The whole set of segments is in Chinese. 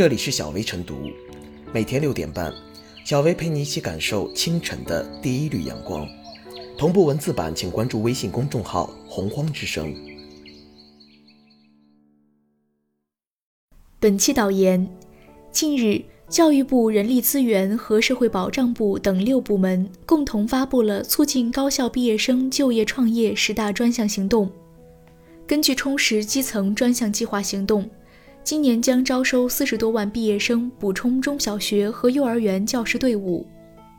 这里是小薇晨读，每天六点半，小薇陪你一起感受清晨的第一缕阳光。同步文字版，请关注微信公众号“洪荒之声”。本期导言：近日，教育部人力资源和社会保障部等六部门共同发布了促进高校毕业生就业创业十大专项行动。根据充实基层专项计划行动，今年将招收四十多万毕业生，补充中小学和幼儿园教师队伍，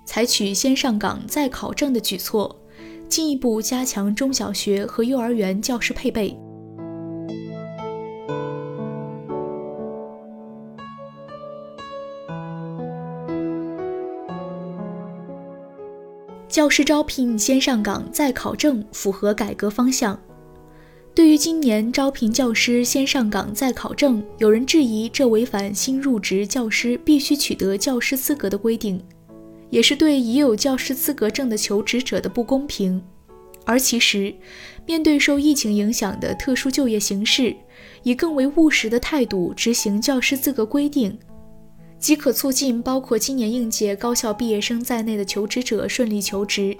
采取先上岗再考证的举措，进一步加强中小学和幼儿园教师配备。教师招聘先上岗再考证，符合改革方向。对于今年招聘教师先上岗再考证，有人质疑这违反新入职教师必须取得教师资格的规定，也是对已有教师资格证的求职者的不公平。而其实，面对受疫情影响的特殊就业形势，以更为务实的态度执行教师资格规定。即可促进包括今年应届高校毕业生在内的求职者顺利求职，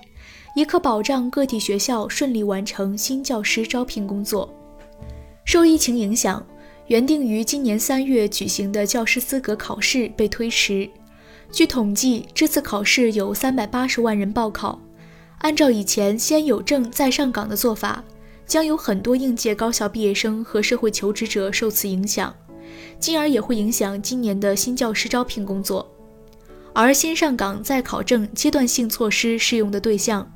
也可保障个体学校顺利完成新教师招聘工作。受疫情影响，原定于今年三月举行的教师资格考试被推迟。据统计，这次考试有三百八十万人报考。按照以前先有证再上岗的做法，将有很多应届高校毕业生和社会求职者受此影响。进而也会影响今年的新教师招聘工作，而先上岗再考证阶段性措施适用的对象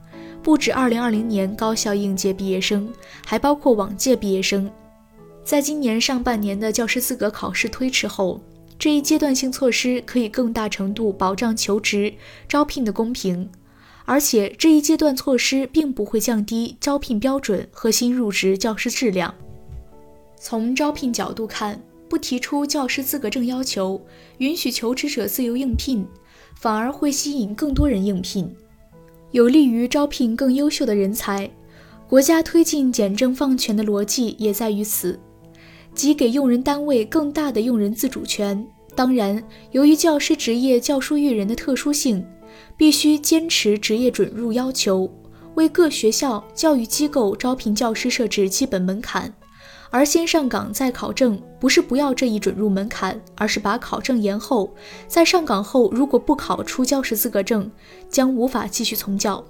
不止2020年高校应届毕业生，还包括往届毕业生。在今年上半年的教师资格考试推迟后，这一阶段性措施可以更大程度保障求职招聘的公平，而且这一阶段措施并不会降低招聘标准和新入职教师质量。从招聘角度看，不提出教师资格证要求，允许求职者自由应聘，反而会吸引更多人应聘，有利于招聘更优秀的人才。国家推进简政放权的逻辑也在于此，即给用人单位更大的用人自主权。当然，由于教师职业教书育人的特殊性，必须坚持职业准入要求，为各学校、教育机构招聘教师设置基本门槛。而先上岗再考证，不是不要这一准入门槛，而是把考证延后。在上岗后，如果不考出教师资格证，将无法继续从教。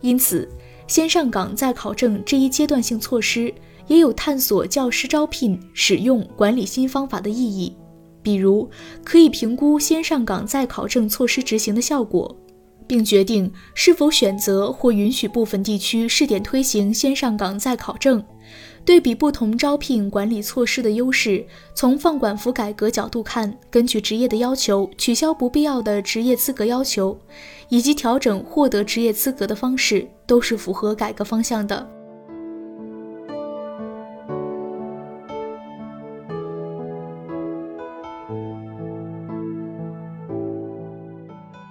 因此，先上岗再考证这一阶段性措施，也有探索教师招聘、使用、管理新方法的意义。比如，可以评估先上岗再考证措施执行的效果，并决定是否选择或允许部分地区试点推行先上岗再考证。对比不同招聘管理措施的优势，从放管服改革角度看，根据职业的要求取消不必要的职业资格要求，以及调整获得职业资格的方式，都是符合改革方向的。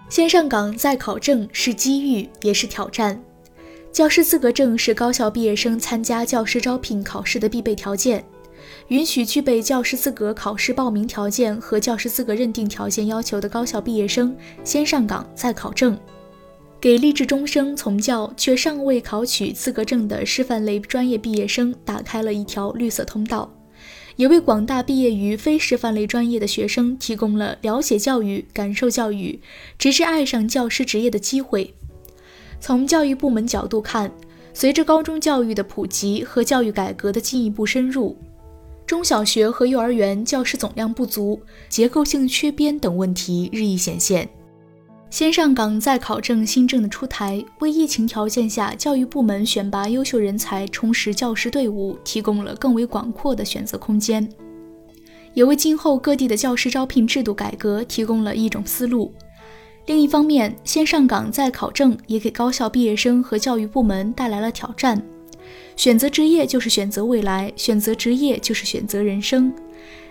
先上岗再考证是机遇，也是挑战。教师资格证是高校毕业生参加教师招聘考试的必备条件，允许具备教师资格考试报名条件和教师资格认定条件要求的高校毕业生先上岗再考证，给立志终生从教却尚未考取资格证的师范类专业毕业生打开了一条绿色通道，也为广大毕业于非师范类专业的学生提供了了解教育、感受教育、直至爱上教师职业的机会。从教育部门角度看，随着高中教育的普及和教育改革的进一步深入，中小学和幼儿园教师总量不足、结构性缺编等问题日益显现。先上岗再考证新政的出台，为疫情条件下教育部门选拔优秀人才、充实教师队伍提供了更为广阔的选择空间，也为今后各地的教师招聘制度改革提供了一种思路。另一方面，先上岗再考证也给高校毕业生和教育部门带来了挑战。选择职业就是选择未来，选择职业就是选择人生。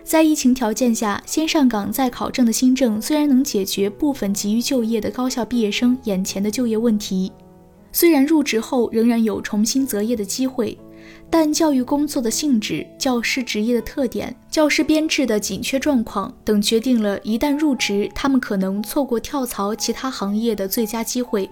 在疫情条件下，先上岗再考证的新政虽然能解决部分急于就业的高校毕业生眼前的就业问题，虽然入职后仍然有重新择业的机会，但教育工作的性质、教师职业的特点、教师编制的紧缺状况等，决定了一旦入职，他们可能错过跳槽其他行业的最佳机会。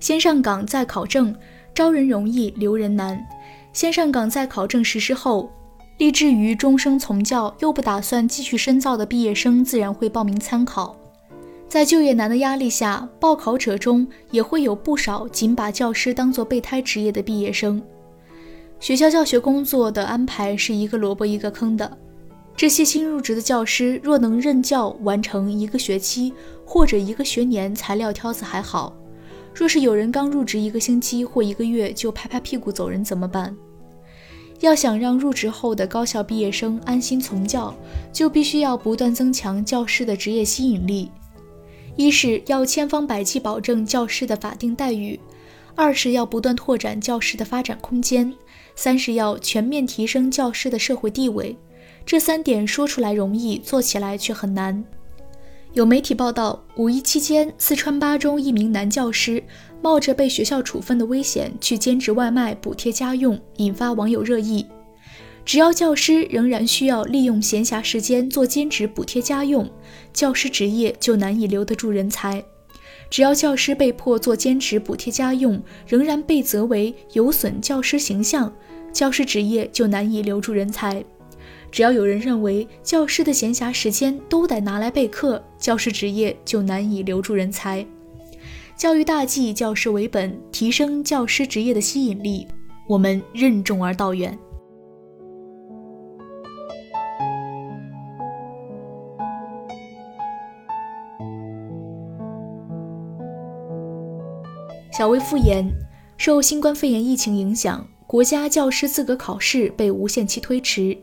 先上岗再考证，招人容易留人难。先上岗再考证实施后，立志于终生从教又不打算继续深造的毕业生，自然会报名参考。在就业难的压力下，报考者中也会有不少仅把教师当作备胎职业的毕业生。学校教学工作的安排是一个萝卜一个坑的。这些新入职的教师若能任教完成一个学期或者一个学年，材料挑子还好；若是有人刚入职一个星期或一个月就拍拍屁股走人，怎么办？要想让入职后的高校毕业生安心从教，就必须要不断增强教师的职业吸引力。一是要千方百计保证教师的法定待遇，二是要不断拓展教师的发展空间。三是要全面提升教师的社会地位，这三点说出来容易，做起来却很难。有媒体报道，五一期间，四川巴中一名男教师冒着被学校处分的危险去兼职外卖补贴家用，引发网友热议。只要教师仍然需要利用闲暇时间做兼职补贴家用，教师职业就难以留得住人才。只要教师被迫做兼职补贴家用，仍然被责为有损教师形象，教师职业就难以留住人才。只要有人认为教师的闲暇时间都得拿来备课，教师职业就难以留住人才。教育大计，教师为本，提升教师职业的吸引力，我们任重而道远。小微复言：受新冠肺炎疫情影响，国家教师资格考试被无限期推迟。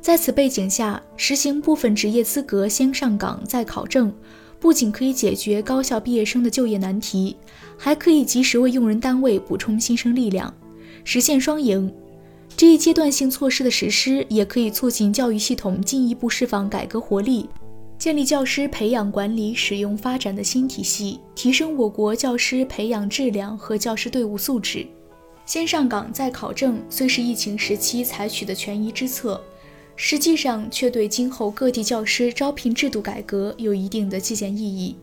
在此背景下，实行部分职业资格先上岗再考证，不仅可以解决高校毕业生的就业难题，还可以及时为用人单位补充新生力量，实现双赢。这一阶段性措施的实施，也可以促进教育系统进一步释放改革活力。建立教师培养、管理、使用、发展的新体系，提升我国教师培养质量和教师队伍素质。先上岗再考证虽是疫情时期采取的权宜之策，实际上却对今后各地教师招聘制度改革有一定的借鉴意义。